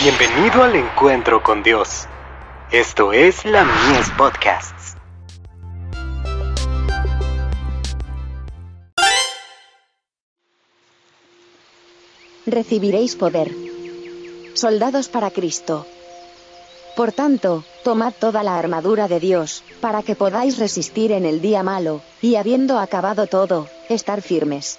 Bienvenido al encuentro con Dios. Esto es la Mies Podcasts. Recibiréis poder. Soldados para Cristo. Por tanto, tomad toda la armadura de Dios, para que podáis resistir en el día malo, y habiendo acabado todo, estar firmes.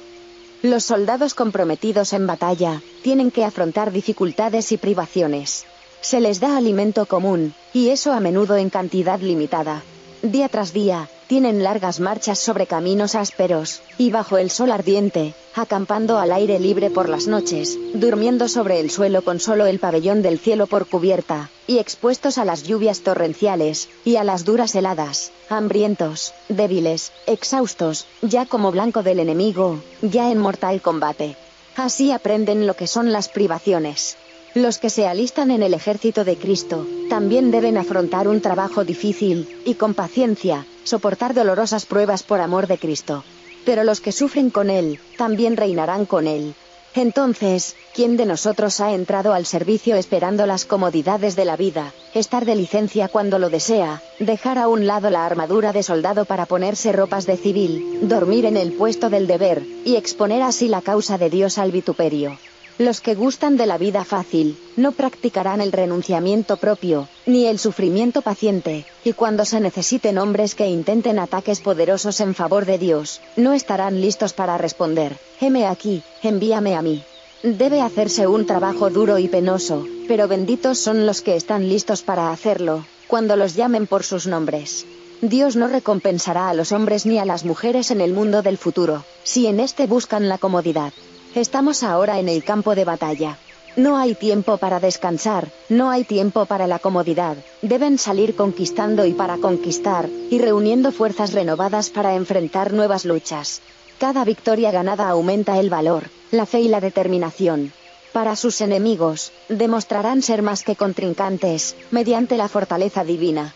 Los soldados comprometidos en batalla, tienen que afrontar dificultades y privaciones. Se les da alimento común, y eso a menudo en cantidad limitada. Día tras día, tienen largas marchas sobre caminos ásperos, y bajo el sol ardiente, acampando al aire libre por las noches, durmiendo sobre el suelo con solo el pabellón del cielo por cubierta, y expuestos a las lluvias torrenciales, y a las duras heladas, hambrientos, débiles, exhaustos, ya como blanco del enemigo, ya en mortal combate. Así aprenden lo que son las privaciones. Los que se alistan en el ejército de Cristo, también deben afrontar un trabajo difícil, y con paciencia, soportar dolorosas pruebas por amor de Cristo. Pero los que sufren con Él, también reinarán con Él. Entonces, ¿quién de nosotros ha entrado al servicio esperando las comodidades de la vida, estar de licencia cuando lo desea, dejar a un lado la armadura de soldado para ponerse ropas de civil, dormir en el puesto del deber, y exponer así la causa de Dios al vituperio? Los que gustan de la vida fácil, no practicarán el renunciamiento propio, ni el sufrimiento paciente, y cuando se necesiten hombres que intenten ataques poderosos en favor de Dios, no estarán listos para responder, heme aquí, envíame a mí. Debe hacerse un trabajo duro y penoso, pero benditos son los que están listos para hacerlo, cuando los llamen por sus nombres. Dios no recompensará a los hombres ni a las mujeres en el mundo del futuro, si en este buscan la comodidad. Estamos ahora en el campo de batalla. No hay tiempo para descansar, no hay tiempo para la comodidad, deben salir conquistando y para conquistar, y reuniendo fuerzas renovadas para enfrentar nuevas luchas. Cada victoria ganada aumenta el valor, la fe y la determinación. Para sus enemigos, demostrarán ser más que contrincantes, mediante la fortaleza divina.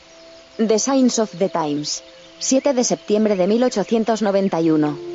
The Signs of the Times. 7 de septiembre de 1891.